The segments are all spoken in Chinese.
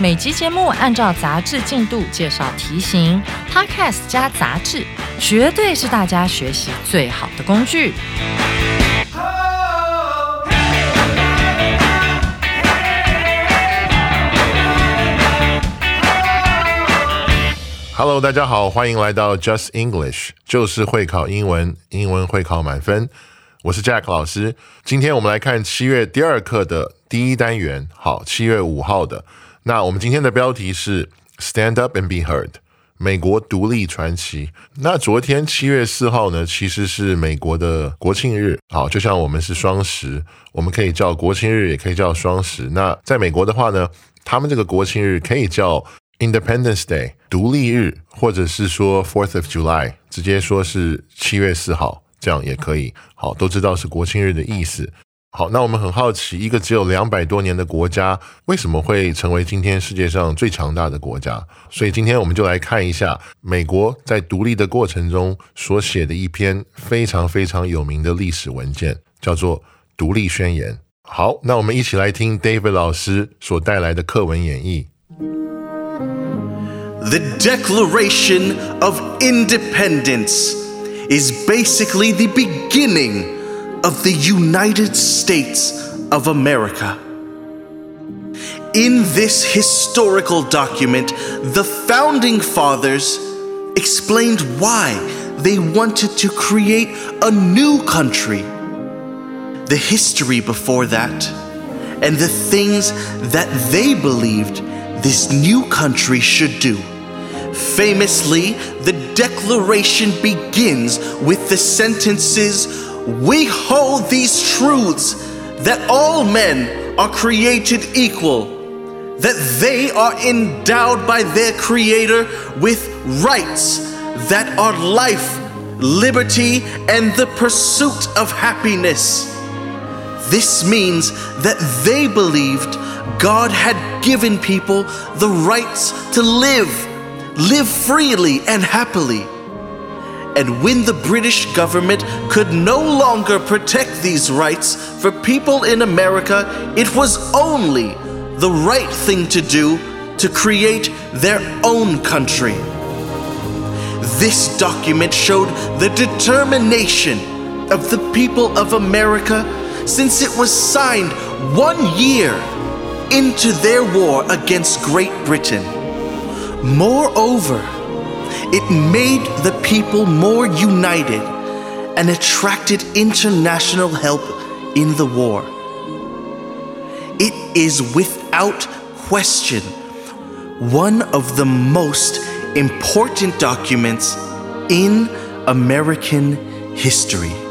每集节目按照杂志进度介绍题型，Podcast 加杂志，绝对是大家学习最好的工具。Hello，大家好，欢迎来到 Just English，就是会考英文，英文会考满分。我是 Jack 老师，今天我们来看七月第二课的第一单元。好，七月五号的。那我们今天的标题是 Stand Up and Be Heard，美国独立传奇。那昨天七月四号呢，其实是美国的国庆日。好，就像我们是双十，我们可以叫国庆日，也可以叫双十。那在美国的话呢，他们这个国庆日可以叫 Independence Day，独立日，或者是说 Fourth of July，直接说是七月四号，这样也可以。好，都知道是国庆日的意思。好，那我们很好奇，一个只有两百多年的国家，为什么会成为今天世界上最强大的国家？所以今天我们就来看一下美国在独立的过程中所写的一篇非常非常有名的历史文件，叫做《独立宣言》。好，那我们一起来听 David 老师所带来的课文演绎。The Declaration of Independence is basically the beginning of the United States of America. In this historical document, the founding fathers explained why they wanted to create a new country, the history before that, and the things that they believed this new country should do. Famously, the Declaration begins with the sentences We hold these truths that all men are created equal, that they are endowed by their Creator with rights that are life, liberty, and the pursuit of happiness. This means that they believed God had given people the rights to live, live freely and happily. And when the British government could no longer protect these rights for people in America, it was only the right thing to do to create their own country. This document showed the determination of the people of America since it was signed one year into their war against Great Britain. Moreover, it made the people more united and attracted international help in the war. It is without question one of the most important documents in American history.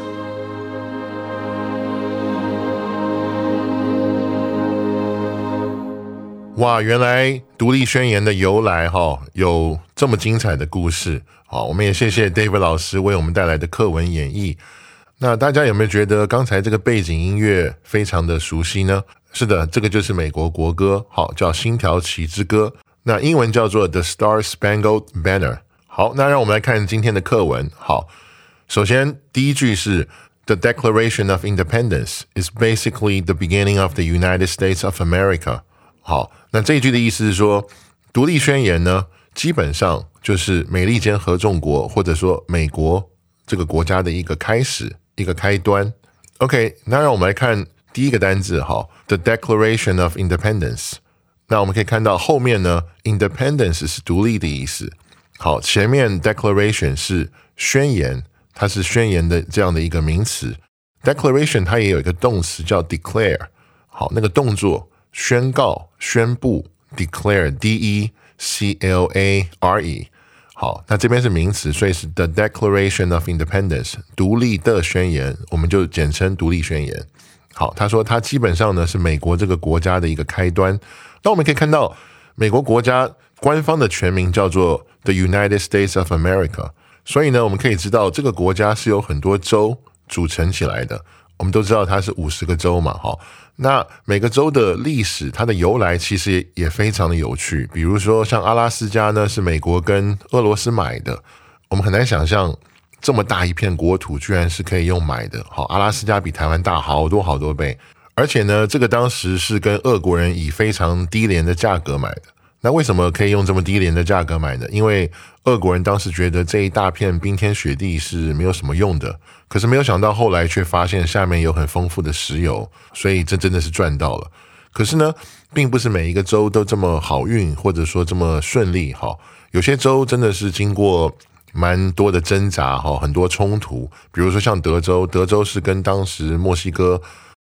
哇，原来独立宣言的由来哈有这么精彩的故事。好，我们也谢谢 David 老师为我们带来的课文演绎。那大家有没有觉得刚才这个背景音乐非常的熟悉呢？是的，这个就是美国国歌，好，叫《星条旗之歌》，那英文叫做 The Star Spangled Banner。好，那让我们来看今天的课文。好，首先第一句是 The Declaration of Independence is basically the beginning of the United States of America。好，那这一句的意思是说，独立宣言呢，基本上就是美利坚合众国或者说美国这个国家的一个开始，一个开端。OK，那让我们来看第一个单字，哈，The Declaration of Independence。那我们可以看到后面呢，Independence 是独立的意思。好，前面 Declaration 是宣言，它是宣言的这样的一个名词。Declaration 它也有一个动词叫 declare。好，那个动作。宣告、宣布，declare，d e c l a r e。好，那这边是名词，所以是 the Declaration of Independence，独立的宣言，我们就简称独立宣言。好，他说它基本上呢是美国这个国家的一个开端。那我们可以看到，美国国家官方的全名叫做 The United States of America，所以呢，我们可以知道这个国家是由很多州组成起来的。我们都知道它是五十个州嘛，哈。那每个州的历史，它的由来其实也非常的有趣。比如说，像阿拉斯加呢，是美国跟俄罗斯买的。我们很难想象这么大一片国土，居然是可以用买的。好，阿拉斯加比台湾大好多好多倍。而且呢，这个当时是跟俄国人以非常低廉的价格买的。那为什么可以用这么低廉的价格买呢？因为俄国人当时觉得这一大片冰天雪地是没有什么用的。可是没有想到后来却发现下面有很丰富的石油，所以这真的是赚到了。可是呢，并不是每一个州都这么好运，或者说这么顺利。哈，有些州真的是经过蛮多的挣扎，哈，很多冲突。比如说像德州，德州是跟当时墨西哥。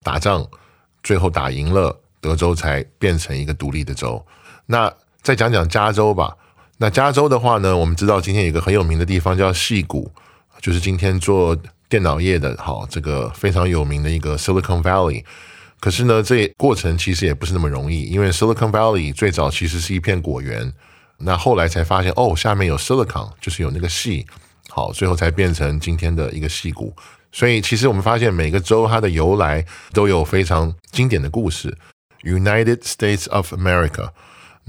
打仗，最后打赢了，德州才变成一个独立的州。那再讲讲加州吧。那加州的话呢，我们知道今天有一个很有名的地方叫戏谷，就是今天做电脑业的，好，这个非常有名的一个 Silicon Valley。可是呢，这过程其实也不是那么容易，因为 Silicon Valley 最早其实是一片果园，那后来才发现哦，下面有 Silicon，就是有那个细，好，最后才变成今天的一个戏谷。所以，其实我们发现每个州它的由来都有非常经典的故事。United States of America，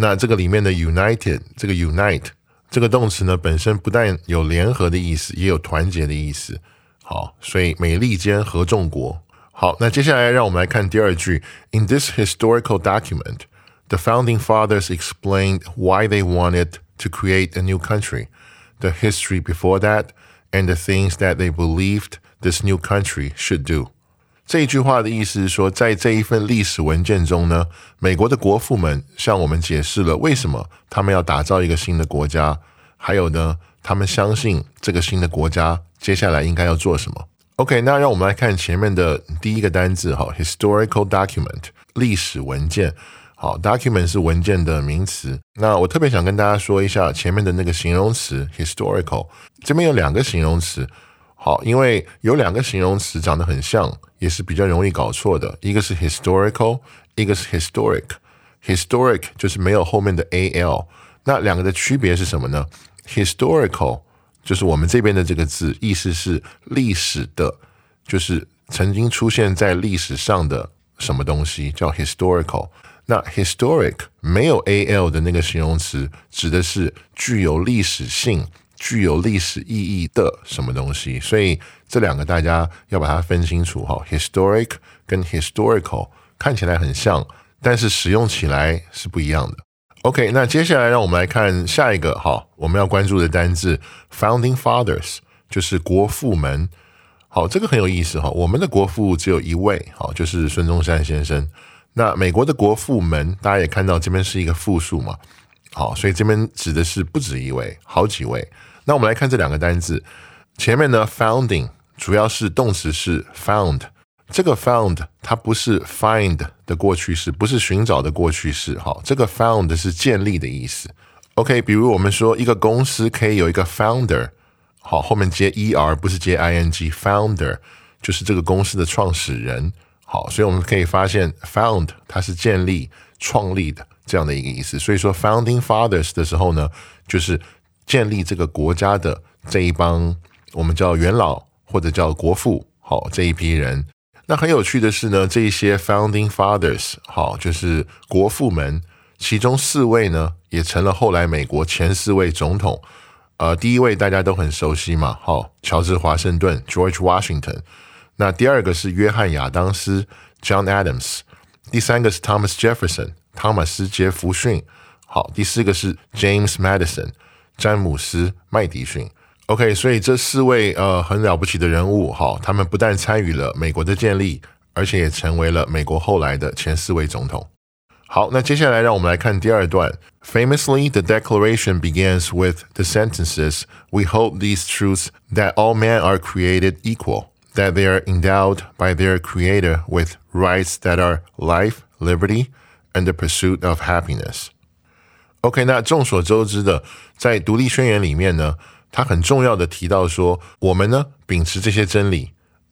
那这个里面的 United 这个 Unite 这个动词呢，本身不但有联合的意思，也有团结的意思。好，所以美利坚合众国。好，那接下来让我们来看第二句。In this historical document, the founding fathers explained why they wanted to create a new country, the history before that, and the things that they believed. This new country should do。 这一句话的意思是说，在这一份历史文件中呢，美国的国父们向我们解释了为什么他们要打造一个新的国家，还有呢，他们相信这个新的国家接下来应该要做什么。OK，那让我们来看前面的第一个单字哈，historical document，历史文件。好，document 是文件的名词。那我特别想跟大家说一下前面的那个形容词 historical，这边有两个形容词。好，因为有两个形容词长得很像，也是比较容易搞错的。一个是 historical，一个是 historic。historic 就是没有后面的 al。那两个的区别是什么呢？historical 就是我们这边的这个字，意思是历史的，就是曾经出现在历史上的什么东西叫 historical。那 historic 没有 al 的那个形容词，指的是具有历史性。具有历史意义的什么东西？所以这两个大家要把它分清楚哈。Historic 跟 historical 看起来很像，但是使用起来是不一样的。OK，那接下来让我们来看下一个哈，我们要关注的单字 Founding Fathers 就是国父们。好，这个很有意思哈。我们的国父只有一位，好，就是孙中山先生。那美国的国父们，大家也看到这边是一个复数嘛？好，所以这边指的是不止一位，好几位。那我们来看这两个单字，前面呢，founding 主要是动词是 found，这个 found 它不是 find 的过去式，不是寻找的过去式，好，这个 found 是建立的意思。OK，比如我们说一个公司可以有一个 founder，好，后面接 er 不是接 ing，founder 就是这个公司的创始人，好，所以我们可以发现 found 它是建立、创立的这样的一个意思。所以说 founding fathers 的时候呢，就是。建立这个国家的这一帮，我们叫元老或者叫国父，好这一批人。那很有趣的是呢，这一些 founding fathers，好就是国父们，其中四位呢也成了后来美国前四位总统。呃，第一位大家都很熟悉嘛，好，乔治华盛顿 George Washington。那第二个是约翰亚当斯 John Adams。第三个是 Thomas Jefferson 汤马斯杰弗逊。好，第四个是 James Madison。詹姆斯·麦迪逊，OK，所以这四位呃很了不起的人物，哈，他们不但参与了美国的建立，而且也成为了美国后来的前四位总统。好，那接下来让我们来看第二段。Famously, the Declaration begins with the sentences, "We hold these truths that all men are created equal, that they are endowed by their Creator with rights that are life, liberty, and the pursuit of happiness." OK，那众所周知的，在独立宣言里面呢，他很重要的提到说，我们呢秉持这些真理，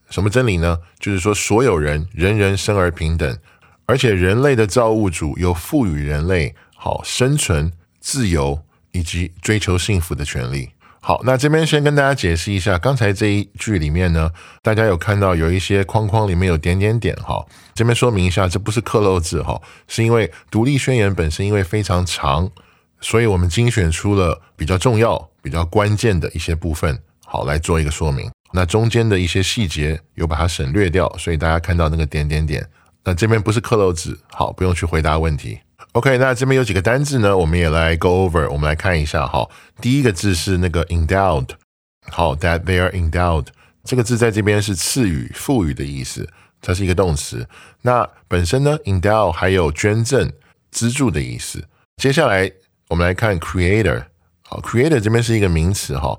什么真理呢？就是说，所有人人人生而平等，而且人类的造物主有赋予人类好生存、自由以及追求幸福的权利。好，那这边先跟大家解释一下，刚才这一句里面呢，大家有看到有一些框框里面有点点点哈，这边说明一下，这不是刻漏字哈，是因为独立宣言本身因为非常长，所以我们精选出了比较重要、比较关键的一些部分，好来做一个说明。那中间的一些细节有把它省略掉，所以大家看到那个点点点，那这边不是刻漏字，好，不用去回答问题。OK，那这边有几个单字呢？我们也来 go over，我们来看一下哈。第一个字是那个 endowed，好，that they are endowed 这个字在这边是赐予、赋予的意思，它是一个动词。那本身呢，endow 还有捐赠、资助的意思。接下来我们来看 creator，好，creator 这边是一个名词哈，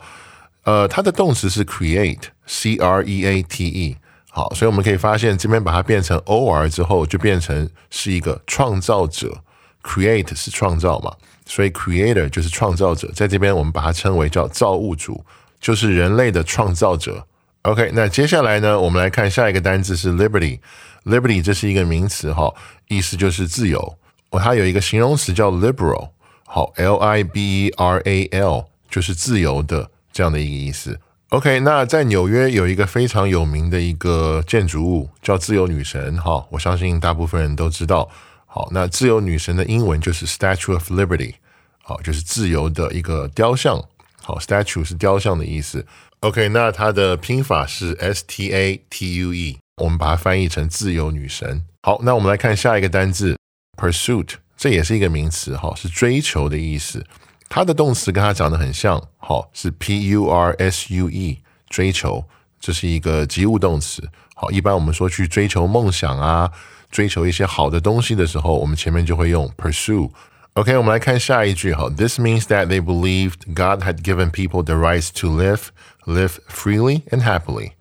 呃，它的动词是 create，c r e a t e，好，所以我们可以发现这边把它变成 o r 之后，就变成是一个创造者。Create 是创造嘛，所以 Creator 就是创造者，在这边我们把它称为叫造物主，就是人类的创造者。OK，那接下来呢，我们来看下一个单字是 Liberty。Liberty 这是一个名词哈，意思就是自由。它有一个形容词叫 Liberal，好，L I B E R A L 就是自由的这样的一个意思。OK，那在纽约有一个非常有名的一个建筑物叫自由女神，哈，我相信大部分人都知道。好，那自由女神的英文就是 Statue of Liberty，好，就是自由的一个雕像。好，Statue 是雕像的意思。OK，那它的拼法是 S T A T U E，我们把它翻译成自由女神。好，那我们来看下一个单字 Pursuit，这也是一个名词，哈，是追求的意思。它的动词跟它长得很像，好，是 P U R S U E，追求，这是一个及物动词。好，一般我们说去追求梦想啊。追求一些好的东西的时候，我们前面就会用 pursue。OK，我们来看下一句哈。This means that they believed God had given people the rights to live, live freely and happily。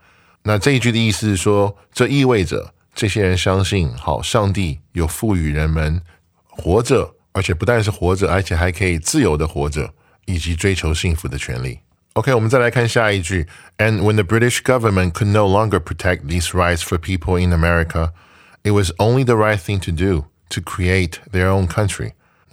那这一句的意思是说，这意味着这些人相信，好，上帝有赋予人们活着，而且不但是活着，而且还可以自由的活着，以及追求幸福的权利。OK，我们再来看下一句。And when the British government could no longer protect these rights for people in America, It was only the right thing to do to create their own country。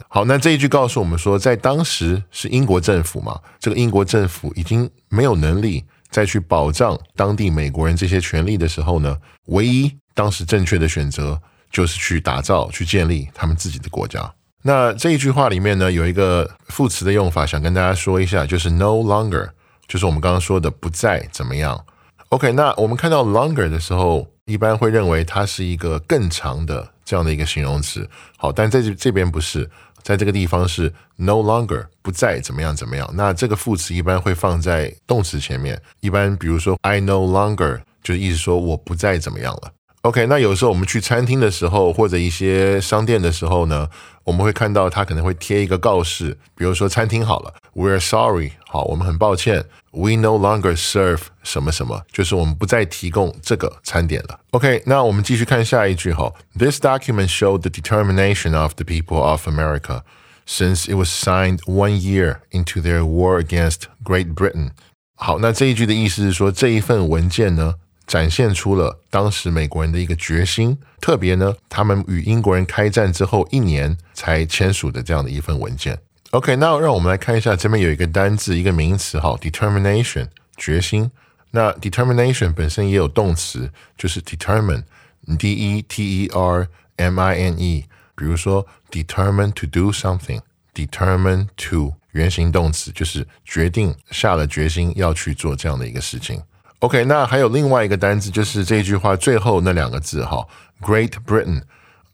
好，那这一句告诉我们说，在当时是英国政府嘛，这个英国政府已经没有能力再去保障当地美国人这些权利的时候呢，唯一当时正确的选择就是去打造、去建立他们自己的国家。那这一句话里面呢，有一个副词的用法，想跟大家说一下，就是 no longer，就是我们刚刚说的不再怎么样。OK，那我们看到 longer 的时候。一般会认为它是一个更长的这样的一个形容词，好，但在这这边不是，在这个地方是 no longer 不再怎么样怎么样。那这个副词一般会放在动词前面，一般比如说 I no longer 就是意思说我不再怎么样了。OK，那有时候我们去餐厅的时候，或者一些商店的时候呢，我们会看到它可能会贴一个告示，比如说餐厅好了 ，We're sorry，好，我们很抱歉，We no longer serve 什么什么，就是我们不再提供这个餐点了。OK，那我们继续看下一句哈，This document showed the determination of the people of America since it was signed one year into their war against Great Britain。好，那这一句的意思是说，这一份文件呢？展现出了当时美国人的一个决心，特别呢，他们与英国人开战之后一年才签署的这样的一份文件。 OK，那让我们来看一下，这边有一个单字，一个名词，哈，determination，决心。那 determination 本身也有动词，就是 determine，d e t e r m i n e。比如说 determine to do something，determine to 原形动词就是决定下了决心要去做这样的一个事情。OK，那还有另外一个单词，就是这句话最后那两个字哈，Great Britain，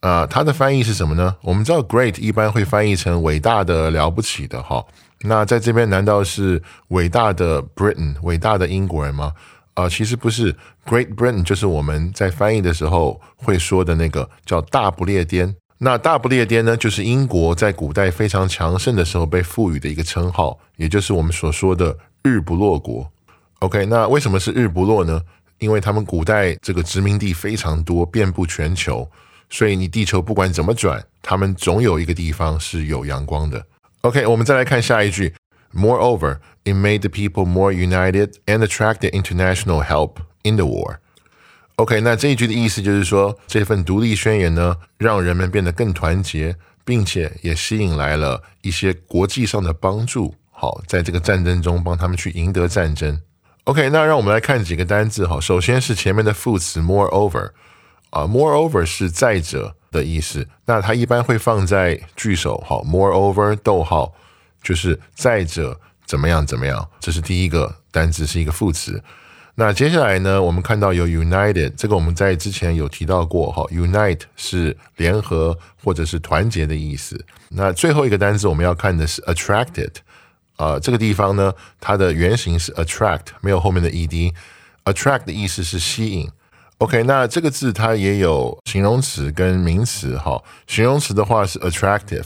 啊，它的翻译是什么呢？我们知道 Great 一般会翻译成伟大的、了不起的哈。那在这边难道是伟大的 Britain，伟大的英国人吗？啊，其实不是，Great Britain 就是我们在翻译的时候会说的那个叫大不列颠。那大不列颠呢，就是英国在古代非常强盛的时候被赋予的一个称号，也就是我们所说的日不落国。OK，那为什么是日不落呢？因为他们古代这个殖民地非常多，遍布全球，所以你地球不管怎么转，他们总有一个地方是有阳光的。OK，我们再来看下一句。Moreover, it made the people more united and attracted international help in the war. OK，那这一句的意思就是说，这份独立宣言呢，让人们变得更团结，并且也吸引来了一些国际上的帮助。好，在这个战争中帮他们去赢得战争。OK，那让我们来看几个单字。哈，首先是前面的副词 moreover，啊，moreover 是再者的意思。那它一般会放在句首。好，moreover，逗号，就是再者怎么样怎么样。这是第一个单词，是一个副词。那接下来呢，我们看到有 united，这个我们在之前有提到过。哈，unite 是联合或者是团结的意思。那最后一个单词我们要看的是 attracted。呃，这个地方呢，它的原型是 attract，没有后面的 ed。attract 的意思是吸引。OK，那这个字它也有形容词跟名词。哈，形容词的话是 attractive，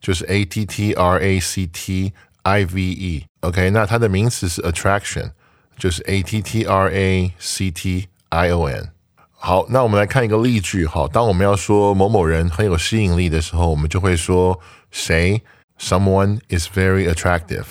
就是 a t t r a c t i v e。OK，那它的名词是 attraction，就是 a t t r a c t i o n。好，那我们来看一个例句。哈，当我们要说某某人很有吸引力的时候，我们就会说谁。Someone is very attractive，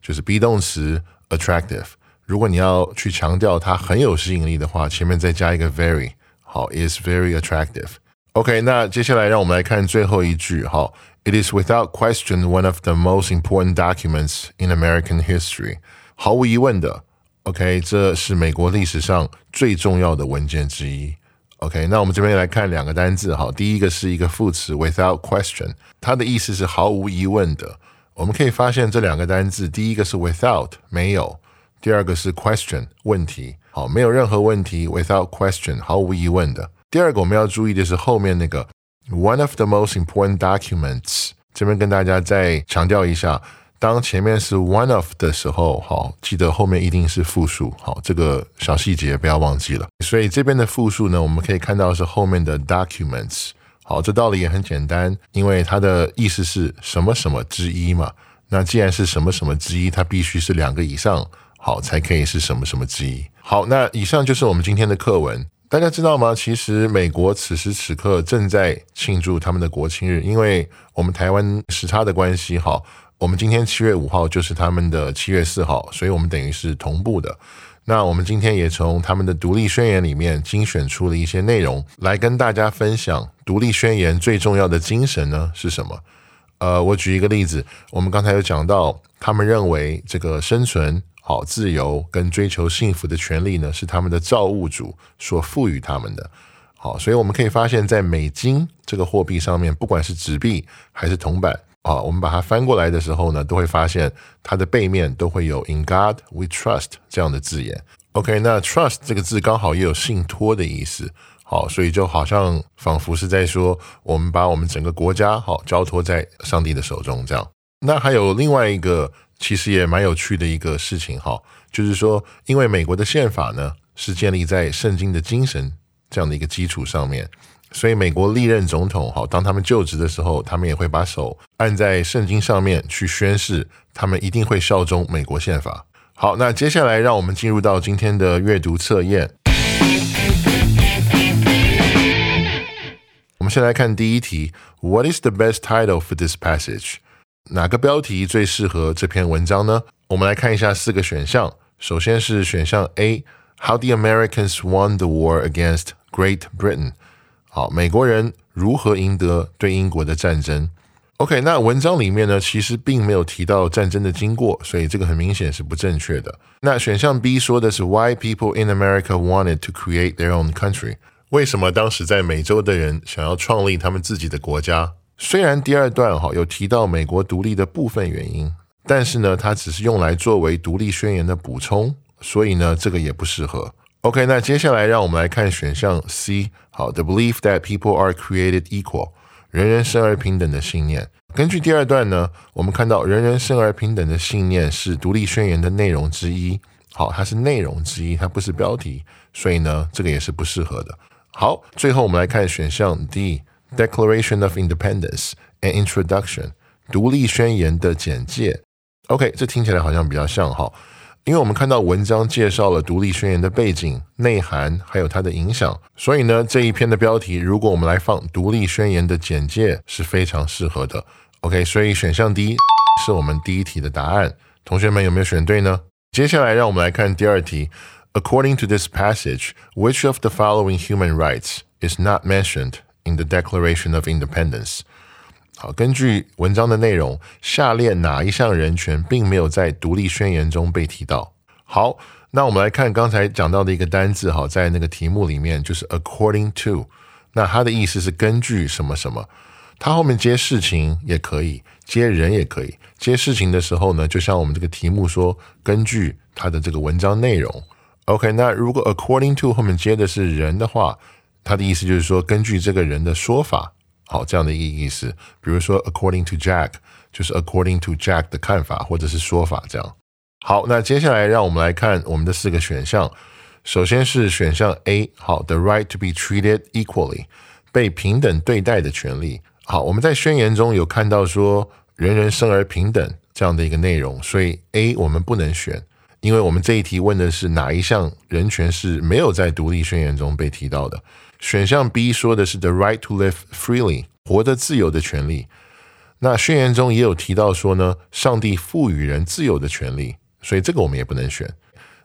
就是 be 动词 attractive。如果你要去强调它很有吸引力的话，前面再加一个 very，好，is very attractive。OK，那接下来让我们来看最后一句。好，It is without question one of the most important documents in American history。毫无疑问的，OK，这是美国历史上最重要的文件之一。OK，那我们这边来看两个单字，哈，第一个是一个副词 without question，它的意思是毫无疑问的。我们可以发现这两个单字，第一个是 without 没有， 第二个是 question 问题，好，没有任何问题，without question 毫无疑问的。第二个我们要注意的是后面那个 one of the most important documents，这边跟大家再强调一下。当前面是 one of 的时候，好，记得后面一定是复数，好，这个小细节不要忘记了。所以这边的复数呢，我们可以看到是后面的 documents，好，这道理也很简单，因为它的意思是什么什么之一嘛。那既然是什么什么之一，它必须是两个以上，好，才可以是什么什么之一。好，那以上就是我们今天的课文。大家知道吗？其实美国此时此刻正在庆祝他们的国庆日，因为我们台湾时差的关系，好。我们今天七月五号就是他们的七月四号，所以我们等于是同步的。那我们今天也从他们的独立宣言里面精选出了一些内容，来跟大家分享独立宣言最重要的精神呢是什么？呃，我举一个例子，我们刚才有讲到，他们认为这个生存、好自由跟追求幸福的权利呢，是他们的造物主所赋予他们的。好，所以我们可以发现，在美金这个货币上面，不管是纸币还是铜板。啊，我们把它翻过来的时候呢，都会发现它的背面都会有 “In God We Trust” 这样的字眼。OK，那 “trust” 这个字刚好也有信托的意思。好，所以就好像仿佛是在说，我们把我们整个国家好交托在上帝的手中这样。那还有另外一个其实也蛮有趣的一个事情哈，就是说，因为美国的宪法呢是建立在圣经的精神这样的一个基础上面。所以，美国历任总统，哈，当他们就职的时候，他们也会把手按在圣经上面去宣誓，他们一定会效忠美国宪法。好，那接下来让我们进入到今天的阅读测验。我们先来看第一题：What is the best title for this passage？哪个标题最适合这篇文章呢？我们来看一下四个选项。首先是选项 A：How the Americans won the war against Great Britain。好，美国人如何赢得对英国的战争？OK，那文章里面呢，其实并没有提到战争的经过，所以这个很明显是不正确的。那选项 B 说的是 Why people in America wanted to create their own country？为什么当时在美洲的人想要创立他们自己的国家？虽然第二段哈有提到美国独立的部分原因，但是呢，它只是用来作为独立宣言的补充，所以呢，这个也不适合。OK，那接下来让我们来看选项 C。好，the belief that people are created equal，人人生而平等的信念。根据第二段呢，我们看到人人生而平等的信念是独立宣言的内容之一。好，它是内容之一，它不是标题，所以呢，这个也是不适合的。好，最后我们来看选项 D D，Declaration of Independence and Introduction，独立宣言的简介。OK，这听起来好像比较像哈。因为我们看到文章介绍了独立宣言的背景、内涵，还有它的影响，所以呢，这一篇的标题，如果我们来放独立宣言的简介，是非常适合的。OK，所以选项 D 是我们第一题的答案。同学们有没有选对呢？接下来让我们来看第二题。According to this passage, which of the following human rights is not mentioned in the Declaration of Independence？好，根据文章的内容，下列哪一项人权并没有在独立宣言中被提到？好，那我们来看刚才讲到的一个单字，哈，在那个题目里面就是 according to，那它的意思是根据什么什么，它后面接事情也可以，接人也可以。接事情的时候呢，就像我们这个题目说，根据它的这个文章内容。OK，那如果 according to 后面接的是人的话，它的意思就是说根据这个人的说法，好，这样的一个意思。比如说 according to Jack，就是 according to Jack 的看法或者是说法这样。好，那接下来让我们来看我们的四个选项。首先是选项 A，好，the right to be treated equally，被平等对待的权利。好，我们在宣言中有看到说人人生而平等这样的一个内容，所以 A 我们不能选，因为我们这一题问的是哪一项人权是没有在独立宣言中被提到的。选项 B 说的是 the right to live freely，活得自由的权利。那宣言中也有提到说呢，上帝赋予人自由的权利。所以这个我们也不能选。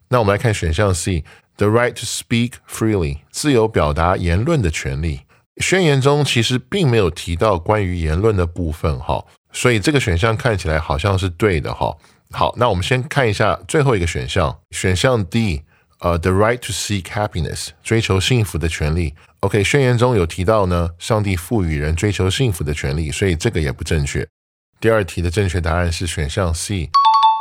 那我们来看选项 C，the right to speak freely，自由表达言论的权利。宣言中其实并没有提到关于言论的部分，哈，所以这个选项看起来好像是对的，哈。好，那我们先看一下最后一个选项，选项 D，呃，the right to seek happiness，追求幸福的权利。OK，宣言中有提到呢，上帝赋予人追求幸福的权利，所以这个也不正确。第二题的正确答案是选项 C。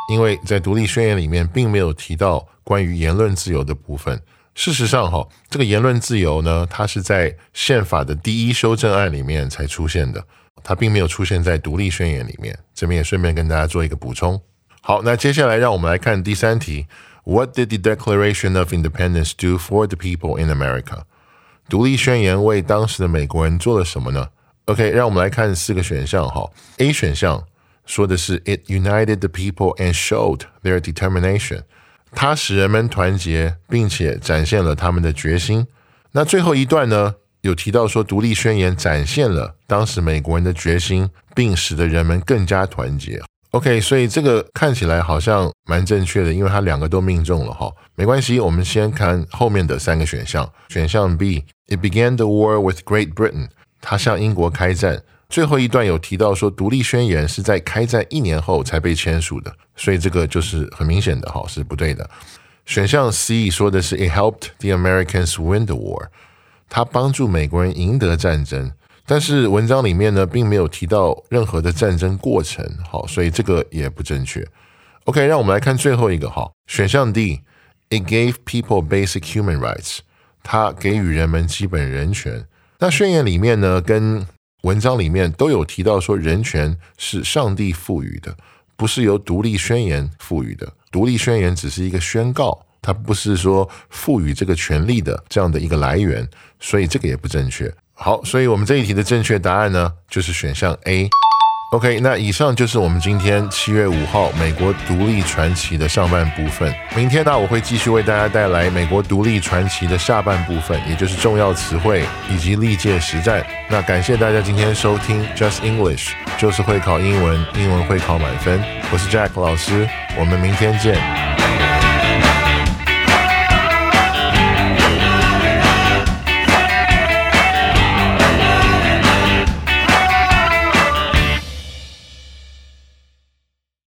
因为在独立宣言里面并没有提到关于言论自由的部分。事实上，哈，这个言论自由呢，它是在宪法的第一修正案里面才出现的，它并没有出现在独立宣言里面。这边也顺便跟大家做一个补充。好，那接下来让我们来看第三题 ：What did the Declaration of Independence do for the people in America？独立宣言为当时的美国人做了什么呢？OK，让我们来看四个选项。哈，A 选项。说的是 It united the people and showed their determination。它使人们团结，并且展现了他们的决心。那最后一段呢，有提到说，独立宣言展现了当时美国人的决心，并使得人们更加团结。 OK，所以这个看起来好像蛮正确的，因为它两个都命中了哈。没关系，我们先看后面的三个选项。选项 B，It began the war with Great Britain。它向英国开战。最后一段有提到说，独立宣言是在开战一年后才被签署的，所以这个就是很明显的哈是不对的。选项 C 说的是 It helped the Americans win the war，它帮助美国人赢得战争，但是文章里面呢并没有提到任何的战争过程，好，所以这个也不正确。OK，让我们来看最后一个哈，选项 D，It gave people basic human rights，它给予人们基本人权。那宣言里面呢跟文章里面都有提到说，人权是上帝赋予的，不是由独立宣言赋予的。独立宣言只是一个宣告，它不是说赋予这个权利的这样的一个来源，所以这个也不正确。好，所以我们这一题的正确答案呢，就是选项 A。OK，那以上就是我们今天七月五号美国独立传奇的上半部分。明天呢，我会继续为大家带来美国独立传奇的下半部分，也就是重要词汇以及历届实战。那感谢大家今天收听 Just English，就是会考英文，英文会考满分。我是 Jack 老师，我们明天见。